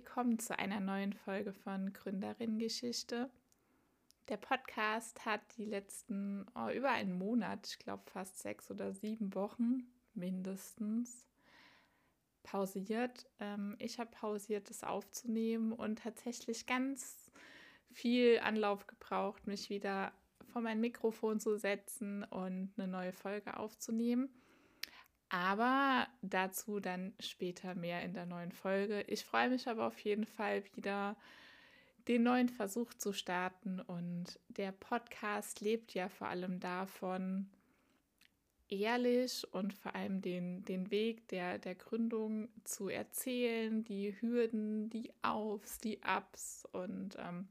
willkommen zu einer neuen Folge von Gründerinnengeschichte. Der Podcast hat die letzten oh, über einen Monat, ich glaube fast sechs oder sieben Wochen mindestens, pausiert. Ähm, ich habe pausiert, es aufzunehmen und tatsächlich ganz viel Anlauf gebraucht, mich wieder vor mein Mikrofon zu setzen und eine neue Folge aufzunehmen. Aber dazu dann später mehr in der neuen Folge. Ich freue mich aber auf jeden Fall wieder den neuen Versuch zu starten. Und der Podcast lebt ja vor allem davon, ehrlich und vor allem den, den Weg der, der Gründung zu erzählen, die Hürden, die Aufs, die Ups. Und ähm,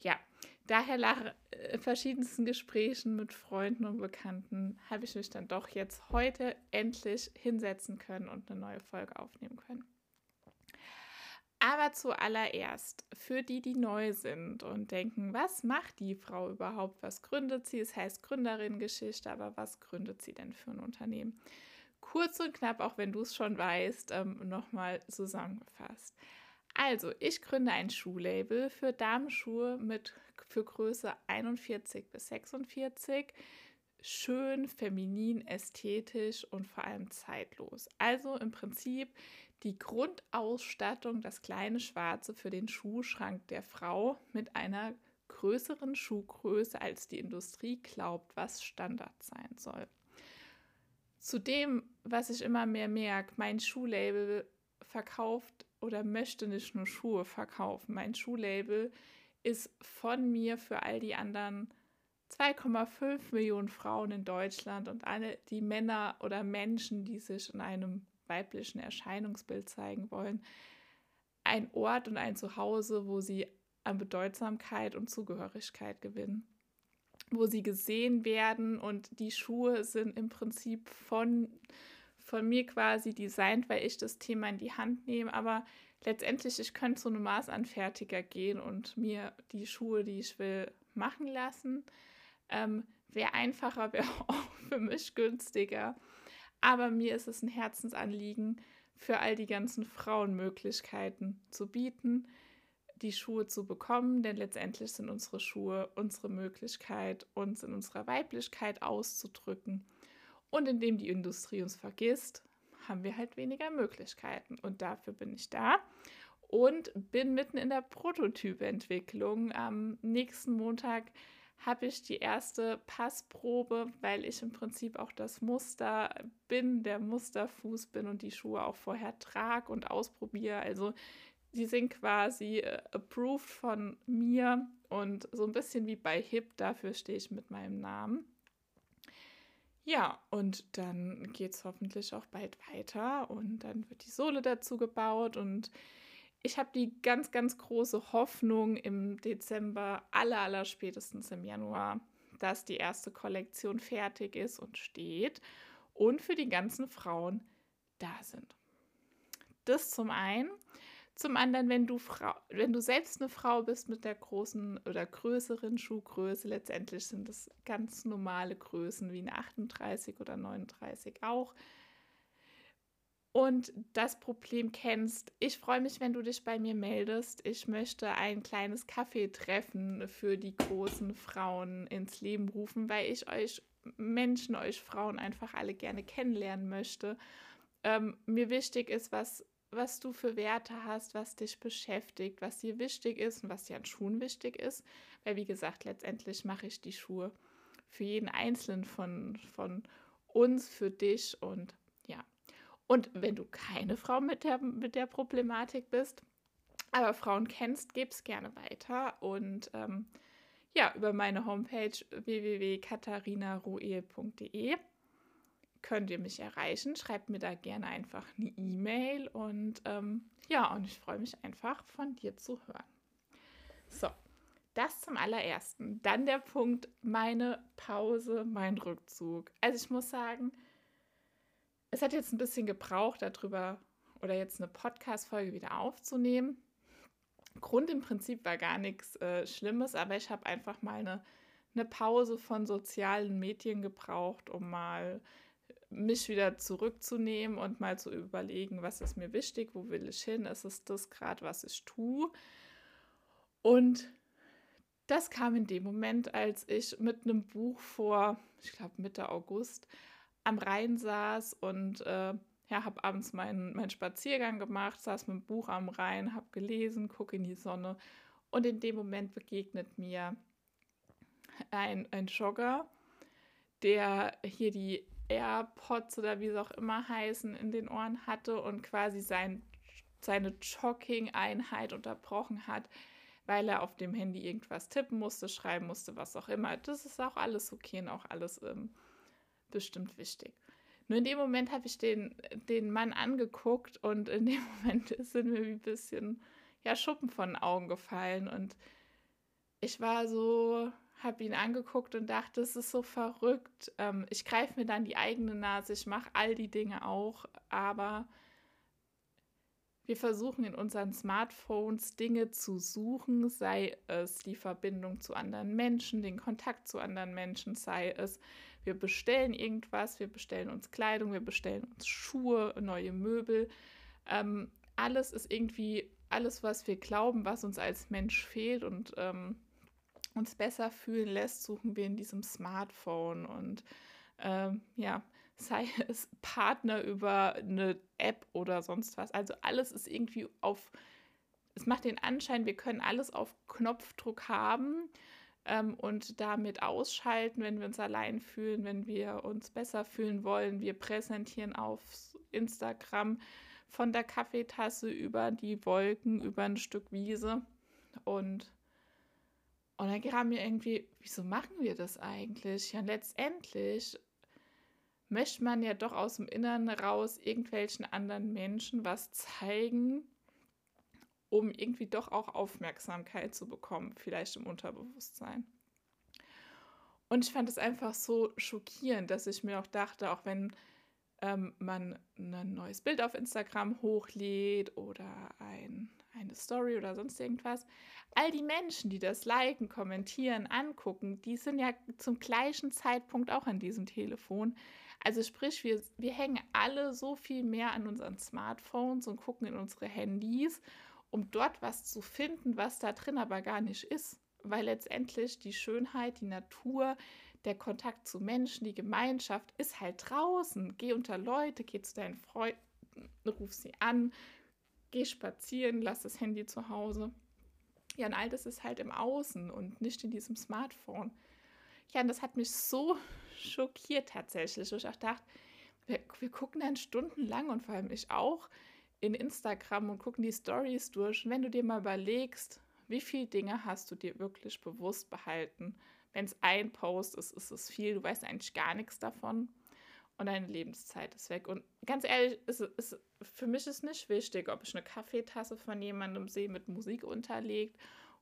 ja, daher nach äh, verschiedensten Gesprächen mit Freunden und Bekannten habe ich mich dann doch jetzt heute endlich hinsetzen können und eine neue Folge aufnehmen können. Aber zuallererst, für die, die neu sind und denken, was macht die Frau überhaupt? Was gründet sie? Es heißt Gründerinnengeschichte, aber was gründet sie denn für ein Unternehmen? Kurz und knapp, auch wenn du es schon weißt, ähm, nochmal zusammengefasst. Also, ich gründe ein Schuhlabel für Damenschuhe mit für Größe 41 bis 46 schön, feminin, ästhetisch und vor allem zeitlos. Also im Prinzip die Grundausstattung, das kleine Schwarze für den Schuhschrank der Frau mit einer größeren Schuhgröße, als die Industrie glaubt, was Standard sein soll. Zudem, was ich immer mehr merke, mein Schuhlabel verkauft oder möchte nicht nur Schuhe verkaufen. Mein Schuhlabel ist von mir für all die anderen 2,5 Millionen Frauen in Deutschland und alle die Männer oder Menschen, die sich in einem weiblichen Erscheinungsbild zeigen wollen, ein Ort und ein Zuhause, wo sie an Bedeutsamkeit und Zugehörigkeit gewinnen, wo sie gesehen werden und die Schuhe sind im Prinzip von, von mir quasi designt, weil ich das Thema in die Hand nehme, aber letztendlich, ich könnte zu einem Maßanfertiger gehen und mir die Schuhe, die ich will, machen lassen. Ähm, wäre einfacher, wäre auch für mich günstiger. Aber mir ist es ein Herzensanliegen, für all die ganzen Frauen Möglichkeiten zu bieten, die Schuhe zu bekommen, denn letztendlich sind unsere Schuhe unsere Möglichkeit, uns in unserer Weiblichkeit auszudrücken. Und indem die Industrie uns vergisst, haben wir halt weniger Möglichkeiten. Und dafür bin ich da und bin mitten in der Prototypentwicklung. Am nächsten Montag habe ich die erste Passprobe, weil ich im Prinzip auch das Muster bin, der Musterfuß bin und die Schuhe auch vorher trage und ausprobiere. Also die sind quasi äh, approved von mir und so ein bisschen wie bei HIP, dafür stehe ich mit meinem Namen. Ja, und dann geht es hoffentlich auch bald weiter und dann wird die Sohle dazu gebaut und ich habe die ganz, ganz große Hoffnung im Dezember, aller, aller spätestens im Januar, dass die erste Kollektion fertig ist und steht und für die ganzen Frauen da sind. Das zum einen. Zum anderen, wenn du, Frau, wenn du selbst eine Frau bist mit der großen oder größeren Schuhgröße, letztendlich sind das ganz normale Größen wie eine 38 oder 39 auch, und das Problem kennst. Ich freue mich, wenn du dich bei mir meldest. Ich möchte ein kleines Kaffeetreffen für die großen Frauen ins Leben rufen, weil ich euch Menschen, euch Frauen einfach alle gerne kennenlernen möchte. Ähm, mir wichtig ist, was, was du für Werte hast, was dich beschäftigt, was dir wichtig ist und was dir an Schuhen wichtig ist. Weil, wie gesagt, letztendlich mache ich die Schuhe für jeden Einzelnen von, von uns, für dich und und wenn du keine Frau mit der, mit der Problematik bist, aber Frauen kennst, gib es gerne weiter. Und ähm, ja, über meine Homepage www.katharinaruel.de könnt ihr mich erreichen. Schreibt mir da gerne einfach eine E-Mail und ähm, ja, und ich freue mich einfach von dir zu hören. So, das zum allerersten. Dann der Punkt, meine Pause, mein Rückzug. Also ich muss sagen, es hat jetzt ein bisschen gebraucht, darüber oder jetzt eine Podcast-Folge wieder aufzunehmen. Grund im Prinzip war gar nichts äh, Schlimmes, aber ich habe einfach mal eine, eine Pause von sozialen Medien gebraucht, um mal mich wieder zurückzunehmen und mal zu überlegen, was ist mir wichtig, wo will ich hin, ist es das gerade, was ich tue. Und das kam in dem Moment, als ich mit einem Buch vor, ich glaube Mitte August, am Rhein saß und äh, ja, habe abends meinen, meinen Spaziergang gemacht, saß mit dem Buch am Rhein, habe gelesen, gucke in die Sonne und in dem Moment begegnet mir ein, ein Jogger, der hier die AirPods oder wie sie auch immer heißen in den Ohren hatte und quasi sein, seine Jogging-Einheit unterbrochen hat, weil er auf dem Handy irgendwas tippen musste, schreiben musste, was auch immer. Das ist auch alles okay und auch alles ähm, bestimmt wichtig. Nur in dem Moment habe ich den, den Mann angeguckt und in dem Moment sind mir ein bisschen ja, Schuppen von den Augen gefallen und ich war so, habe ihn angeguckt und dachte, es ist so verrückt. Ähm, ich greife mir dann die eigene Nase, ich mache all die Dinge auch, aber wir versuchen in unseren Smartphones Dinge zu suchen, sei es die Verbindung zu anderen Menschen, den Kontakt zu anderen Menschen, sei es wir bestellen irgendwas, wir bestellen uns Kleidung, wir bestellen uns Schuhe, neue Möbel. Ähm, alles ist irgendwie, alles, was wir glauben, was uns als Mensch fehlt und ähm, uns besser fühlen lässt, suchen wir in diesem Smartphone und ähm, ja, sei es Partner über eine App oder sonst was. Also alles ist irgendwie auf, es macht den Anschein, wir können alles auf Knopfdruck haben ähm, und damit ausschalten, wenn wir uns allein fühlen, wenn wir uns besser fühlen wollen. Wir präsentieren auf Instagram von der Kaffeetasse über die Wolken, über ein Stück Wiese und und dann kam mir irgendwie, wieso machen wir das eigentlich? Ja, letztendlich möchte man ja doch aus dem Inneren raus irgendwelchen anderen Menschen was zeigen, um irgendwie doch auch Aufmerksamkeit zu bekommen, vielleicht im Unterbewusstsein. Und ich fand es einfach so schockierend, dass ich mir auch dachte, auch wenn ähm, man ein neues Bild auf Instagram hochlädt oder ein, Story oder sonst irgendwas, all die Menschen, die das liken, kommentieren, angucken, die sind ja zum gleichen Zeitpunkt auch an diesem Telefon. Also sprich, wir, wir hängen alle so viel mehr an unseren Smartphones und gucken in unsere Handys, um dort was zu finden, was da drin aber gar nicht ist. Weil letztendlich die Schönheit, die Natur, der Kontakt zu Menschen, die Gemeinschaft ist halt draußen. Geh unter Leute, geh zu deinen Freunden, ruf sie an, geh spazieren, lass das Handy zu Hause. Ja, und all das ist halt im Außen und nicht in diesem Smartphone. Ja, und das hat mich so schockiert tatsächlich. Ich auch dachte, wir, wir gucken dann stundenlang und vor allem ich auch in Instagram und gucken die Stories durch. Und wenn du dir mal überlegst, wie viele Dinge hast du dir wirklich bewusst behalten? Wenn es ein Post ist, ist es viel. Du weißt eigentlich gar nichts davon. Und deine Lebenszeit ist weg. Und ganz ehrlich, ist, ist, für mich ist nicht wichtig, ob ich eine Kaffeetasse von jemandem sehe mit Musik unterlegt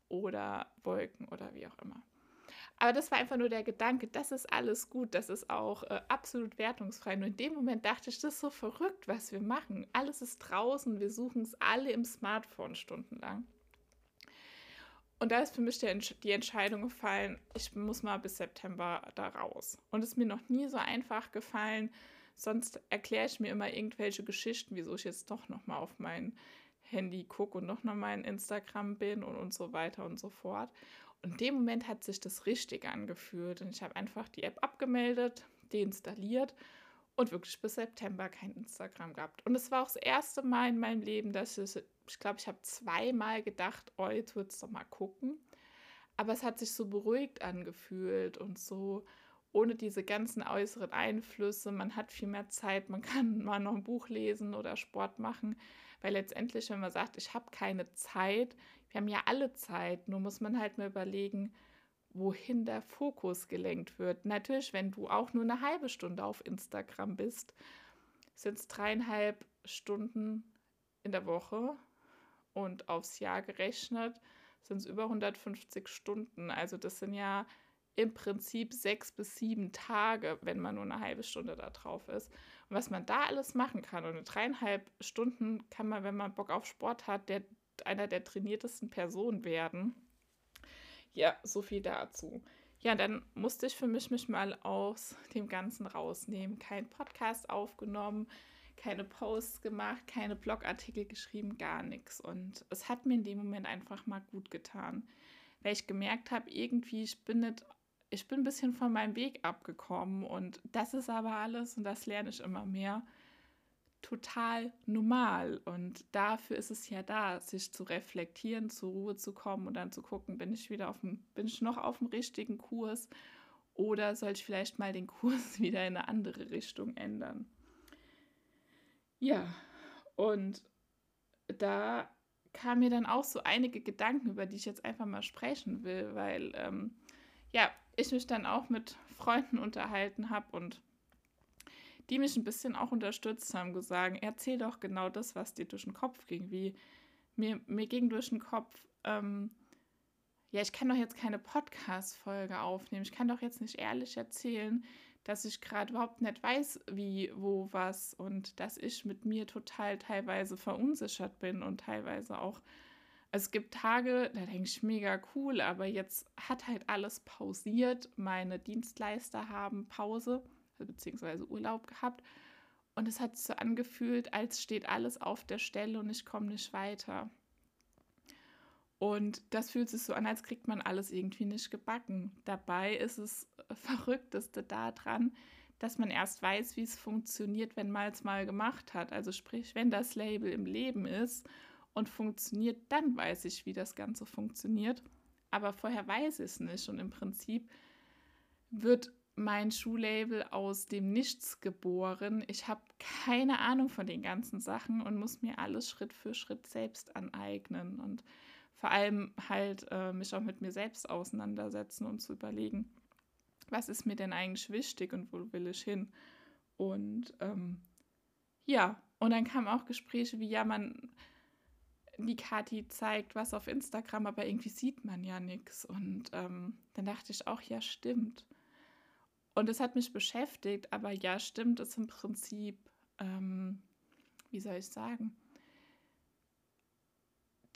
oder Wolken oder wie auch immer. Aber das war einfach nur der Gedanke, das ist alles gut, das ist auch äh, absolut wertungsfrei. Nur in dem Moment dachte ich, das ist so verrückt, was wir machen. Alles ist draußen, wir suchen es alle im Smartphone stundenlang. Und da ist für mich die Entscheidung gefallen, ich muss mal bis September da raus. Und es ist mir noch nie so einfach gefallen. Sonst erkläre ich mir immer irgendwelche Geschichten, wieso ich jetzt doch noch mal auf mein Handy gucke und noch mal in Instagram bin und, und so weiter und so fort. Und in dem Moment hat sich das richtig angefühlt. Und ich habe einfach die App abgemeldet, deinstalliert und wirklich bis September kein Instagram gehabt. Und es war auch das erste Mal in meinem Leben, dass ich, ich glaube, ich habe zweimal gedacht, oh, jetzt wird es doch mal gucken. Aber es hat sich so beruhigt angefühlt und so ohne diese ganzen äußeren Einflüsse. Man hat viel mehr Zeit, man kann mal noch ein Buch lesen oder Sport machen. Weil letztendlich, wenn man sagt, ich habe keine Zeit, wir haben ja alle Zeit, nur muss man halt mal überlegen, wohin der Fokus gelenkt wird. Natürlich, wenn du auch nur eine halbe Stunde auf Instagram bist, sind es dreieinhalb Stunden in der Woche und aufs Jahr gerechnet sind es über 150 Stunden. Also das sind ja im Prinzip sechs bis sieben Tage, wenn man nur eine halbe Stunde da drauf ist. Und was man da alles machen kann, und in dreieinhalb Stunden kann man, wenn man Bock auf Sport hat, der, einer der trainiertesten Personen werden. Ja, so viel dazu. ja, dann musste ich für mich mich mal aus dem Ganzen rausnehmen. Kein Podcast aufgenommen, keine Posts gemacht, keine Blogartikel geschrieben, gar nichts. Und es hat mir in dem Moment einfach mal gut getan, weil ich gemerkt habe, irgendwie, ich bin nicht, ich bin ein bisschen von meinem Weg abgekommen und das ist aber alles und das lerne ich immer mehr total normal. Und dafür ist es ja da, sich zu reflektieren, zur Ruhe zu kommen und dann zu gucken, bin ich wieder auf dem, bin ich noch auf dem richtigen Kurs oder soll ich vielleicht mal den Kurs wieder in eine andere Richtung ändern? Ja, und da kamen mir dann auch so einige Gedanken, über die ich jetzt einfach mal sprechen will, weil ähm, ja, ich mich dann auch mit Freunden unterhalten habe und die mich ein bisschen auch unterstützt haben, gesagt, erzähl doch genau das, was dir durch den Kopf ging. Wie mir, mir ging durch den Kopf, ähm, ja, ich kann doch jetzt keine Podcast-Folge aufnehmen. Ich kann doch jetzt nicht ehrlich erzählen, dass ich gerade überhaupt nicht weiß, wie, wo, was und dass ich mit mir total teilweise verunsichert bin und teilweise auch. Es gibt Tage, da denke ich mega cool, aber jetzt hat halt alles pausiert. Meine Dienstleister haben Pause beziehungsweise Urlaub gehabt. Und es hat so angefühlt, als steht alles auf der Stelle und ich komme nicht weiter. Und das fühlt sich so an, als kriegt man alles irgendwie nicht gebacken. Dabei ist es Verrückteste daran, dass man erst weiß, wie es funktioniert, wenn man es mal gemacht hat. Also sprich, wenn das Label im Leben ist und funktioniert, dann weiß ich, wie das Ganze funktioniert. Aber vorher weiß ich es nicht. Und im Prinzip wird mein Schuhlabel aus dem Nichts geboren. Ich habe keine Ahnung von den ganzen Sachen und muss mir alles Schritt für Schritt selbst aneignen und vor allem halt äh, mich auch mit mir selbst auseinandersetzen und zu überlegen, was ist mir denn eigentlich wichtig und wo will ich hin? Und ähm, ja, und dann kamen auch Gespräche wie, ja, man, die Kati zeigt was auf Instagram, aber irgendwie sieht man ja nichts. Und ähm, dann dachte ich auch, ja, stimmt. Und es hat mich beschäftigt, aber ja, stimmt es im Prinzip, ähm, wie soll ich sagen?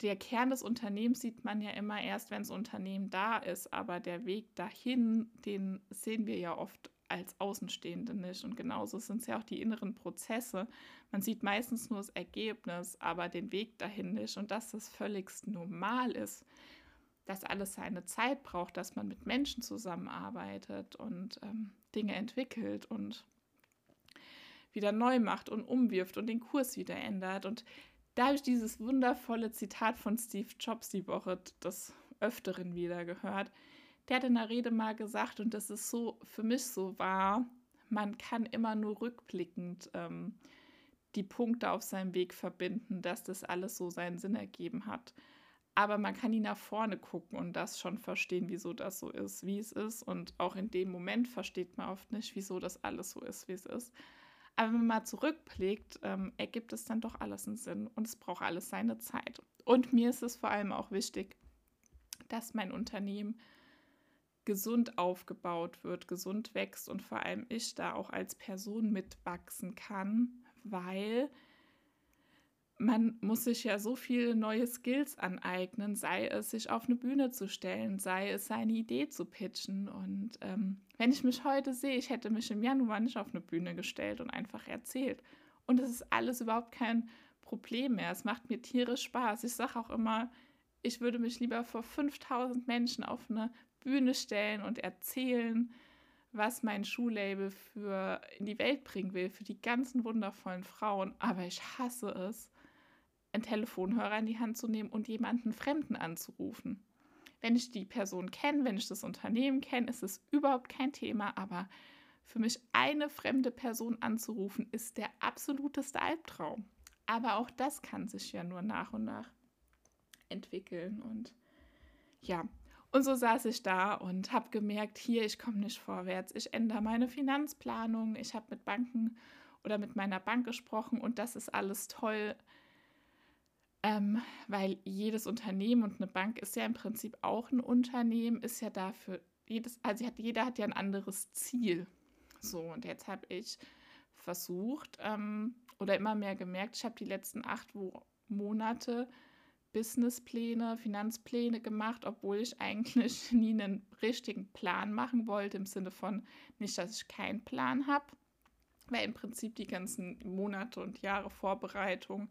Der Kern des Unternehmens sieht man ja immer erst, wenn das Unternehmen da ist, aber der Weg dahin, den sehen wir ja oft als Außenstehende nicht. Und genauso sind es ja auch die inneren Prozesse. Man sieht meistens nur das Ergebnis, aber den Weg dahin nicht. Und dass das völligst normal ist dass alles seine Zeit braucht, dass man mit Menschen zusammenarbeitet und ähm, Dinge entwickelt und wieder neu macht und umwirft und den Kurs wieder ändert. Und da habe ich dieses wundervolle Zitat von Steve Jobs die Woche des Öfteren wieder gehört. Der hat in der Rede mal gesagt, und das ist so für mich so wahr, man kann immer nur rückblickend ähm, die Punkte auf seinem Weg verbinden, dass das alles so seinen Sinn ergeben hat aber man kann nie nach vorne gucken und das schon verstehen, wieso das so ist, wie es ist. Und auch in dem Moment versteht man oft nicht, wieso das alles so ist, wie es ist. Aber wenn man mal zurückblickt, ähm, ergibt es dann doch alles einen Sinn und es braucht alles seine Zeit. Und mir ist es vor allem auch wichtig, dass mein Unternehmen gesund aufgebaut wird, gesund wächst und vor allem ich da auch als Person mitwachsen kann, weil man muss sich ja so viele neue Skills aneignen, sei es sich auf eine Bühne zu stellen, sei es seine Idee zu pitchen. Und ähm, wenn ich mich heute sehe, ich hätte mich im Januar nicht auf eine Bühne gestellt und einfach erzählt. Und es ist alles überhaupt kein Problem mehr. Es macht mir tierisch Spaß. Ich sage auch immer, ich würde mich lieber vor 5000 Menschen auf eine Bühne stellen und erzählen, was mein Schuhlabel für in die Welt bringen will, für die ganzen wundervollen Frauen. Aber ich hasse es, einen Telefonhörer in die Hand zu nehmen und jemanden Fremden anzurufen. Wenn ich die Person kenne, wenn ich das Unternehmen kenne, ist es überhaupt kein Thema, aber für mich eine fremde Person anzurufen, ist der absoluteste Albtraum. Aber auch das kann sich ja nur nach und nach entwickeln. Und ja, und so saß ich da und habe gemerkt, hier, ich komme nicht vorwärts. Ich ändere meine Finanzplanung. Ich habe mit Banken oder mit meiner Bank gesprochen und das ist alles toll ähm, weil jedes Unternehmen und eine Bank ist ja im Prinzip auch ein Unternehmen, ist ja dafür, jedes, also hat, jeder hat ja ein anderes Ziel. So, und jetzt habe ich versucht ähm, oder immer mehr gemerkt, ich habe die letzten acht Monate Businesspläne, Finanzpläne gemacht, obwohl ich eigentlich nie einen richtigen Plan machen wollte, im Sinne von nicht, dass ich keinen Plan habe, weil im Prinzip die ganzen Monate und Jahre Vorbereitung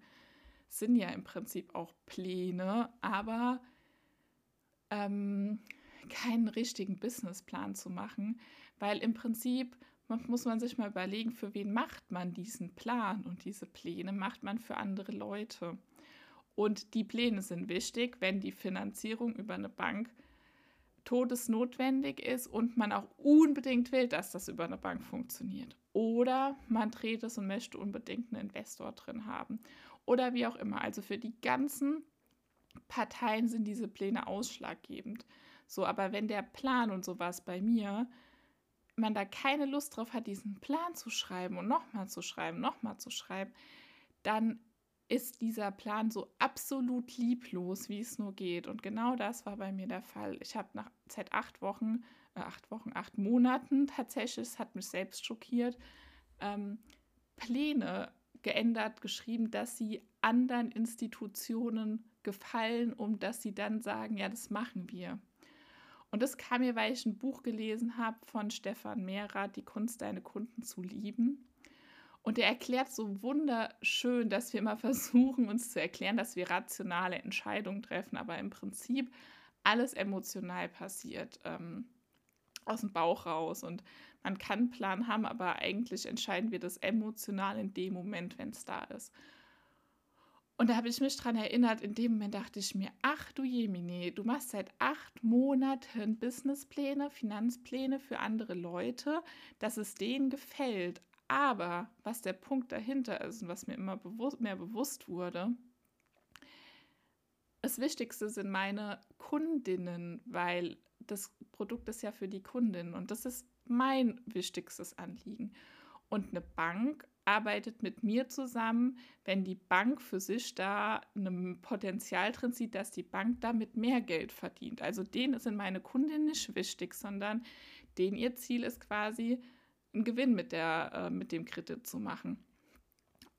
sind ja im Prinzip auch Pläne, aber ähm, keinen richtigen Businessplan zu machen, weil im Prinzip muss man sich mal überlegen, für wen macht man diesen Plan und diese Pläne macht man für andere Leute. Und die Pläne sind wichtig, wenn die Finanzierung über eine Bank todesnotwendig ist und man auch unbedingt will, dass das über eine Bank funktioniert. Oder man dreht es und möchte unbedingt einen Investor drin haben. Oder wie auch immer. Also für die ganzen Parteien sind diese Pläne ausschlaggebend. So, aber wenn der Plan und sowas bei mir, man da keine Lust drauf hat, diesen Plan zu schreiben und nochmal zu schreiben, nochmal zu schreiben, dann ist dieser Plan so absolut lieblos, wie es nur geht. Und genau das war bei mir der Fall. Ich habe nach seit acht Wochen, äh, acht Wochen, acht Monaten tatsächlich, es hat mich selbst schockiert, ähm, Pläne geändert, geschrieben, dass sie anderen Institutionen gefallen, um dass sie dann sagen, ja, das machen wir. Und das kam mir, weil ich ein Buch gelesen habe von Stefan Mehrath, Die Kunst, deine Kunden zu lieben. Und er erklärt so wunderschön, dass wir immer versuchen, uns zu erklären, dass wir rationale Entscheidungen treffen, aber im Prinzip alles emotional passiert, ähm, aus dem Bauch raus. Und man kann einen Plan haben, aber eigentlich entscheiden wir das emotional in dem Moment, wenn es da ist. Und da habe ich mich daran erinnert, in dem Moment dachte ich mir, ach du Jemine, du machst seit acht Monaten Businesspläne, Finanzpläne für andere Leute, dass es denen gefällt. Aber was der Punkt dahinter ist und was mir immer bewusst, mehr bewusst wurde, das Wichtigste sind meine Kundinnen, weil das Produkt ist ja für die Kundin und das ist mein wichtigstes Anliegen. Und eine Bank arbeitet mit mir zusammen, wenn die Bank für sich da ein Potenzial drin sieht, dass die Bank damit mehr Geld verdient. Also denen sind meine Kundinnen nicht wichtig, sondern denen ihr Ziel ist quasi, einen Gewinn mit, der, äh, mit dem Kredit zu machen.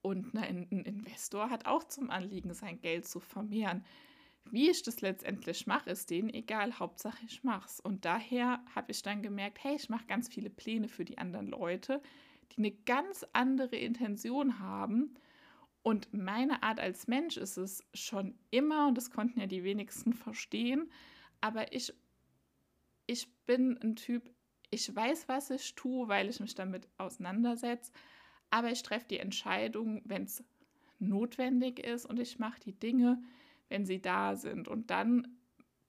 Und ein Investor hat auch zum Anliegen, sein Geld zu vermehren. Wie ich das letztendlich mache, ist denen egal. Hauptsache, ich mache es. Und daher habe ich dann gemerkt, hey, ich mache ganz viele Pläne für die anderen Leute, die eine ganz andere Intention haben. Und meine Art als Mensch ist es schon immer, und das konnten ja die wenigsten verstehen, aber ich, ich bin ein Typ, ich weiß, was ich tue, weil ich mich damit auseinandersetze, aber ich treffe die Entscheidung, wenn es notwendig ist und ich mache die Dinge, wenn sie da sind. Und dann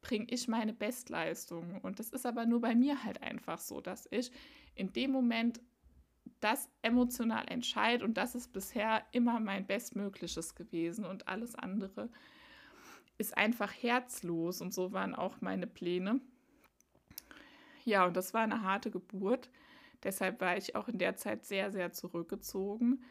bringe ich meine Bestleistung. Und das ist aber nur bei mir halt einfach so, dass ich in dem Moment das emotional entscheide und das ist bisher immer mein Bestmögliches gewesen und alles andere ist einfach herzlos und so waren auch meine Pläne. Ja, und das war eine harte Geburt. Deshalb war ich auch in der Zeit sehr, sehr zurückgezogen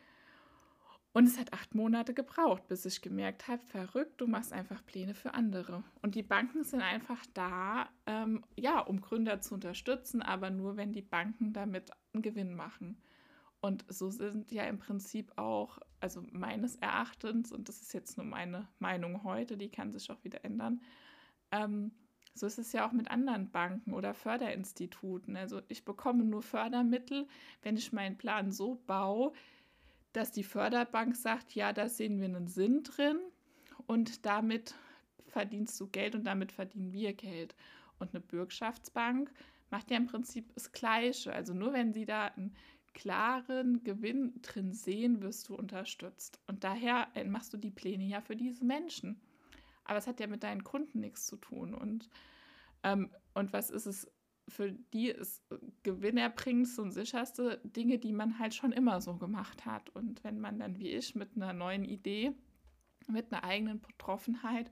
und es hat acht Monate gebraucht, bis ich gemerkt habe, verrückt, du machst einfach Pläne für andere. Und die Banken sind einfach da, ähm, ja, um Gründer zu unterstützen, aber nur, wenn die Banken damit einen Gewinn machen. Und so sind ja im Prinzip auch, also meines Erachtens, und das ist jetzt nur meine Meinung heute, die kann sich auch wieder ändern, ähm, so ist es ja auch mit anderen Banken oder Förderinstituten. Also ich bekomme nur Fördermittel, wenn ich meinen Plan so baue, dass die Förderbank sagt, ja, da sehen wir einen Sinn drin und damit verdienst du Geld und damit verdienen wir Geld. Und eine Bürgschaftsbank macht ja im Prinzip das Gleiche. Also nur wenn sie da einen klaren Gewinn drin sehen, wirst du unterstützt. Und daher äh, machst du die Pläne ja für diese Menschen. Aber es hat ja mit deinen Kunden nichts zu tun. Und, ähm, und was ist es für die ist gewinnerbringendste und sicherste Dinge, die man halt schon immer so gemacht hat. Und wenn man dann wie ich mit einer neuen Idee, mit einer eigenen Betroffenheit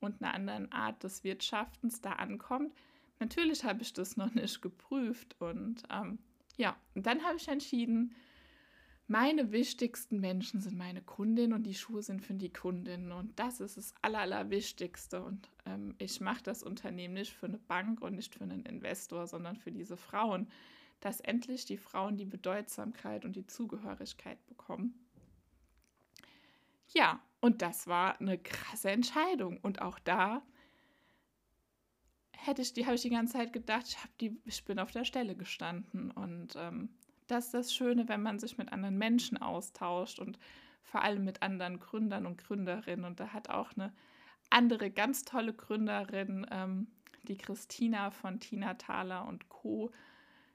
und einer anderen Art des Wirtschaftens da ankommt, natürlich habe ich das noch nicht geprüft. Und ähm, ja, und dann habe ich entschieden, meine wichtigsten Menschen sind meine Kundin und die Schuhe sind für die Kundin. Und das ist das Aller, Allerwichtigste. Und ähm, ich mache das Unternehmen nicht für eine Bank und nicht für einen Investor, sondern für diese Frauen, dass endlich die Frauen die Bedeutsamkeit und die Zugehörigkeit bekommen. Ja, Und das war eine krasse Entscheidung. Und auch da hätte ich die, habe ich die ganze Zeit gedacht, ich, die, ich bin auf der Stelle gestanden. Und ähm, das ist das Schöne, wenn man sich mit anderen Menschen austauscht und vor allem mit anderen Gründern und Gründerinnen. Und da hat auch eine andere ganz tolle Gründerin, ähm, die Christina von Tina Thaler und Co.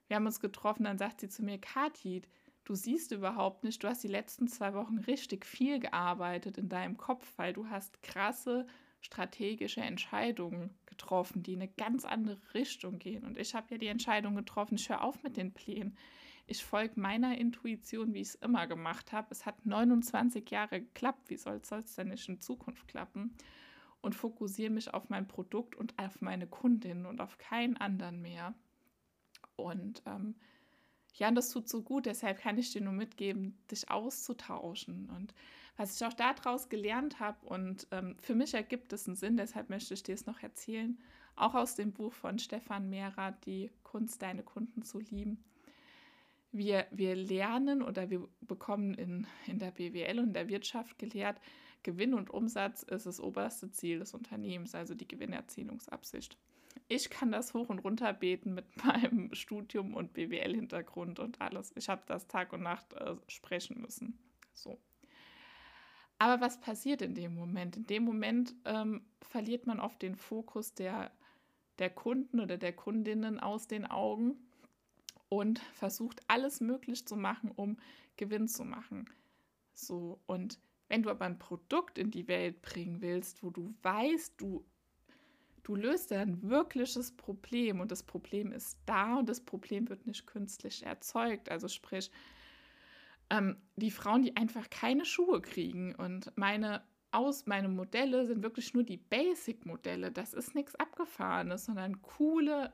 Wir haben uns getroffen, dann sagt sie zu mir, Kathi, du siehst überhaupt nicht, du hast die letzten zwei Wochen richtig viel gearbeitet in deinem Kopf, weil du hast krasse strategische Entscheidungen getroffen, die in eine ganz andere Richtung gehen. Und ich habe ja die Entscheidung getroffen, ich höre auf mit den Plänen. Ich folge meiner Intuition, wie ich es immer gemacht habe. Es hat 29 Jahre geklappt. Wie soll es denn nicht in Zukunft klappen? Und fokussiere mich auf mein Produkt und auf meine Kundin und auf keinen anderen mehr. Und ähm, ja, und das tut so gut, deshalb kann ich dir nur mitgeben, dich auszutauschen. Und was ich auch daraus gelernt habe, und ähm, für mich ergibt es einen Sinn, deshalb möchte ich dir es noch erzählen, auch aus dem Buch von Stefan Mehrer, Die Kunst, deine Kunden zu lieben. Wir, wir lernen oder wir bekommen in, in der BWL und der Wirtschaft gelehrt, Gewinn und Umsatz ist das oberste Ziel des Unternehmens, also die Gewinnerzielungsabsicht ich kann das hoch und runter beten mit meinem Studium und BWL-Hintergrund und alles. Ich habe das Tag und Nacht äh, sprechen müssen. So. Aber was passiert in dem Moment? In dem Moment ähm, verliert man oft den Fokus der, der Kunden oder der Kundinnen aus den Augen und versucht alles möglich zu machen, um Gewinn zu machen. So, und wenn du aber ein Produkt in die Welt bringen willst, wo du weißt, du Du löst ein wirkliches Problem und das Problem ist da und das Problem wird nicht künstlich erzeugt. Also sprich, ähm, die Frauen, die einfach keine Schuhe kriegen und meine aus meine Modelle sind wirklich nur die Basic-Modelle. Das ist nichts Abgefahrenes, sondern coole,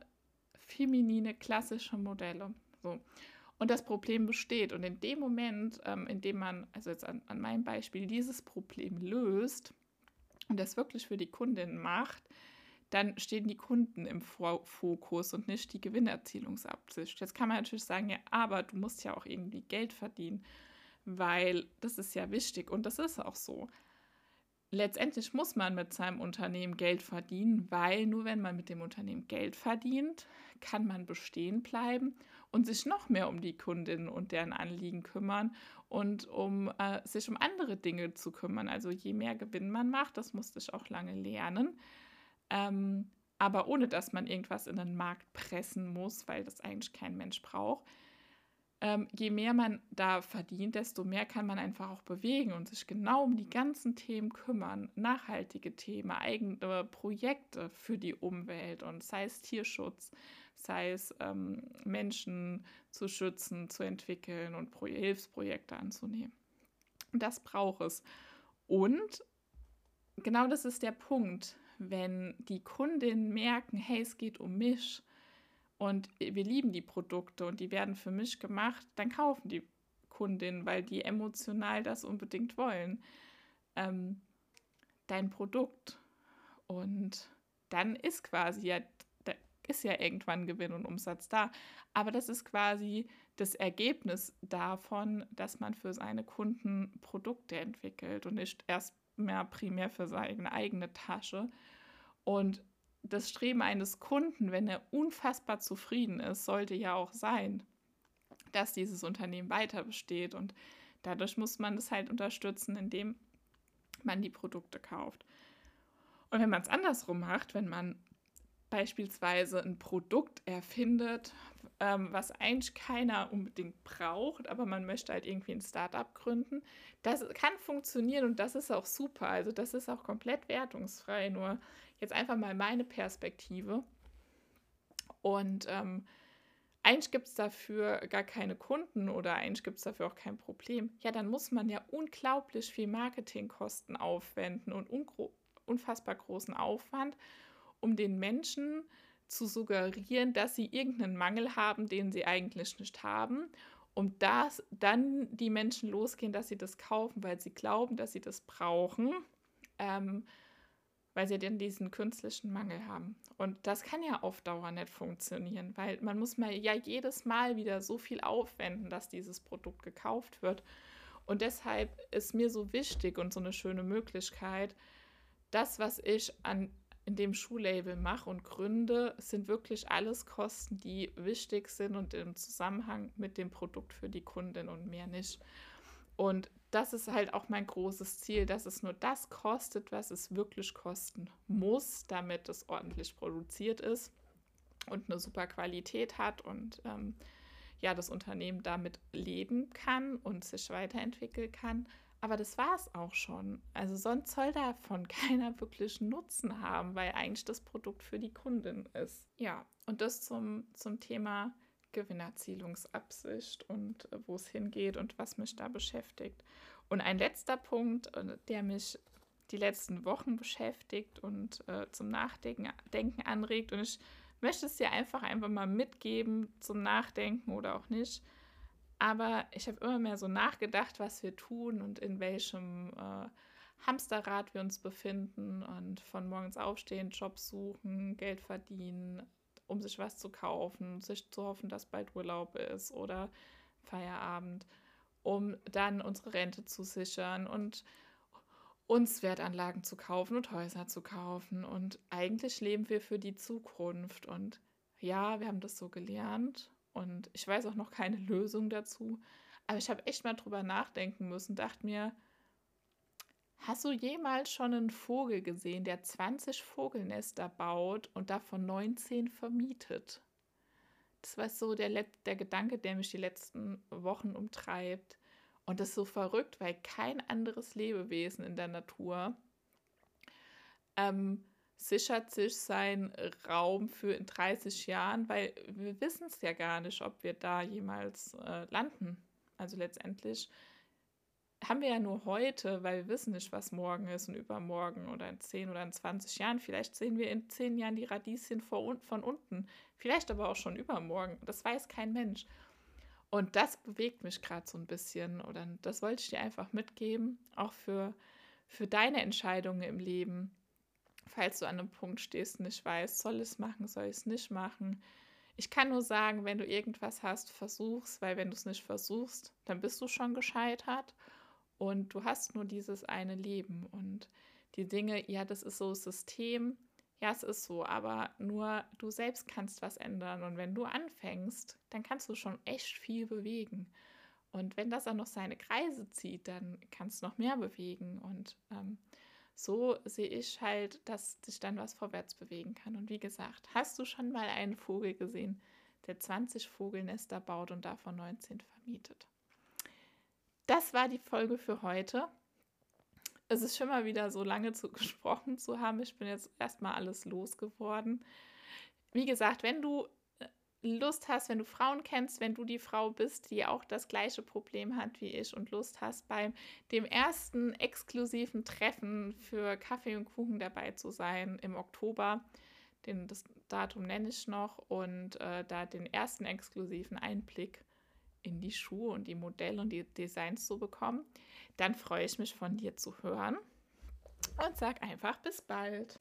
feminine, klassische Modelle. So. Und das Problem besteht. Und in dem Moment, ähm, in dem man, also jetzt an, an meinem Beispiel, dieses Problem löst und das wirklich für die Kundin macht, dann stehen die Kunden im Fokus und nicht die Gewinnerzielungsabsicht. Jetzt kann man natürlich sagen, ja, aber du musst ja auch irgendwie Geld verdienen, weil das ist ja wichtig und das ist auch so. Letztendlich muss man mit seinem Unternehmen Geld verdienen, weil nur wenn man mit dem Unternehmen Geld verdient, kann man bestehen bleiben und sich noch mehr um die Kundinnen und deren Anliegen kümmern und um äh, sich um andere Dinge zu kümmern. Also je mehr Gewinn man macht, das musste ich auch lange lernen, ähm, aber ohne dass man irgendwas in den Markt pressen muss, weil das eigentlich kein Mensch braucht. Ähm, je mehr man da verdient, desto mehr kann man einfach auch bewegen und sich genau um die ganzen Themen kümmern. Nachhaltige Themen, eigene Projekte für die Umwelt und sei es Tierschutz, sei es ähm, Menschen zu schützen, zu entwickeln und Pro Hilfsprojekte anzunehmen. Das braucht es. Und genau das ist der Punkt wenn die Kundinnen merken, hey, es geht um mich und wir lieben die Produkte und die werden für mich gemacht, dann kaufen die Kundinnen, weil die emotional das unbedingt wollen. Ähm, dein Produkt. Und dann ist quasi ja, da ist ja irgendwann Gewinn und Umsatz da. Aber das ist quasi das Ergebnis davon, dass man für seine Kunden Produkte entwickelt und nicht erst mehr primär für seine eigene Tasche. Und das Streben eines Kunden, wenn er unfassbar zufrieden ist, sollte ja auch sein, dass dieses Unternehmen weiter besteht. Und dadurch muss man das halt unterstützen, indem man die Produkte kauft. Und wenn man es andersrum macht, wenn man beispielsweise ein Produkt erfindet, ähm, was eigentlich keiner unbedingt braucht, aber man möchte halt irgendwie ein Startup gründen. Das kann funktionieren und das ist auch super. Also das ist auch komplett wertungsfrei. Nur jetzt einfach mal meine Perspektive. Und ähm, eigentlich gibt es dafür gar keine Kunden oder eigentlich gibt es dafür auch kein Problem. Ja, dann muss man ja unglaublich viel Marketingkosten aufwenden und unfassbar großen Aufwand, um den Menschen zu suggerieren, dass sie irgendeinen Mangel haben, den sie eigentlich nicht haben, um das dann die Menschen losgehen, dass sie das kaufen, weil sie glauben, dass sie das brauchen, ähm, weil sie dann diesen künstlichen Mangel haben. Und das kann ja auf Dauer nicht funktionieren, weil man muss mal ja jedes Mal wieder so viel aufwenden, dass dieses Produkt gekauft wird. Und deshalb ist mir so wichtig und so eine schöne Möglichkeit, das, was ich an in dem Schuhlabel mache und gründe, sind wirklich alles Kosten, die wichtig sind und im Zusammenhang mit dem Produkt für die Kundin und mehr nicht. Und das ist halt auch mein großes Ziel, dass es nur das kostet, was es wirklich kosten muss, damit es ordentlich produziert ist und eine super Qualität hat und ähm, ja, das Unternehmen damit leben kann und sich weiterentwickeln kann. Aber das war es auch schon. Also sonst soll davon keiner wirklich Nutzen haben, weil eigentlich das Produkt für die Kundin ist. Ja, und das zum, zum Thema Gewinnerzielungsabsicht und äh, wo es hingeht und was mich da beschäftigt. Und ein letzter Punkt, äh, der mich die letzten Wochen beschäftigt und äh, zum Nachdenken Denken anregt. Und ich möchte es dir einfach einfach mal mitgeben zum Nachdenken oder auch nicht. Aber ich habe immer mehr so nachgedacht, was wir tun und in welchem äh, Hamsterrad wir uns befinden und von morgens aufstehen, Jobs suchen, Geld verdienen, um sich was zu kaufen, sich zu hoffen, dass bald Urlaub ist oder Feierabend, um dann unsere Rente zu sichern und uns Wertanlagen zu kaufen und Häuser zu kaufen. Und eigentlich leben wir für die Zukunft. Und ja, wir haben das so gelernt und ich weiß auch noch keine Lösung dazu. Aber ich habe echt mal drüber nachdenken müssen, dachte mir, hast du jemals schon einen Vogel gesehen, der 20 Vogelnester baut und davon 19 vermietet? Das war so der, der Gedanke, der mich die letzten Wochen umtreibt. Und das ist so verrückt, weil kein anderes Lebewesen in der Natur ähm, sichert sich seinen Raum für in 30 Jahren, weil wir wissen es ja gar nicht, ob wir da jemals äh, landen. Also letztendlich haben wir ja nur heute, weil wir wissen nicht, was morgen ist und übermorgen oder in 10 oder in 20 Jahren. Vielleicht sehen wir in 10 Jahren die Radieschen von unten, vielleicht aber auch schon übermorgen. Das weiß kein Mensch. Und das bewegt mich gerade so ein bisschen oder das wollte ich dir einfach mitgeben, auch für, für deine Entscheidungen im Leben falls du an einem Punkt stehst, nicht weißt, soll ich es machen, soll ich es nicht machen. Ich kann nur sagen, wenn du irgendwas hast, versuch's, weil wenn du es nicht versuchst, dann bist du schon gescheitert und du hast nur dieses eine Leben und die Dinge, ja, das ist so System, ja, es ist so, aber nur du selbst kannst was ändern und wenn du anfängst, dann kannst du schon echt viel bewegen. Und wenn das dann noch seine Kreise zieht, dann kannst du noch mehr bewegen und ähm, so sehe ich halt, dass sich dann was vorwärts bewegen kann. Und wie gesagt, hast du schon mal einen Vogel gesehen, der 20 Vogelnester baut und davon 19 vermietet? Das war die Folge für heute. Es ist schon mal wieder so lange zu gesprochen zu haben. Ich bin jetzt erstmal alles losgeworden. Wie gesagt, wenn du Lust hast, wenn du Frauen kennst, wenn du die Frau bist, die auch das gleiche Problem hat wie ich und Lust hast, beim dem ersten exklusiven Treffen für Kaffee und Kuchen dabei zu sein im Oktober. Den, das Datum nenne ich noch und äh, da den ersten exklusiven Einblick in die Schuhe und die Modelle und die Designs zu bekommen, dann freue ich mich von dir zu hören und sag einfach bis bald.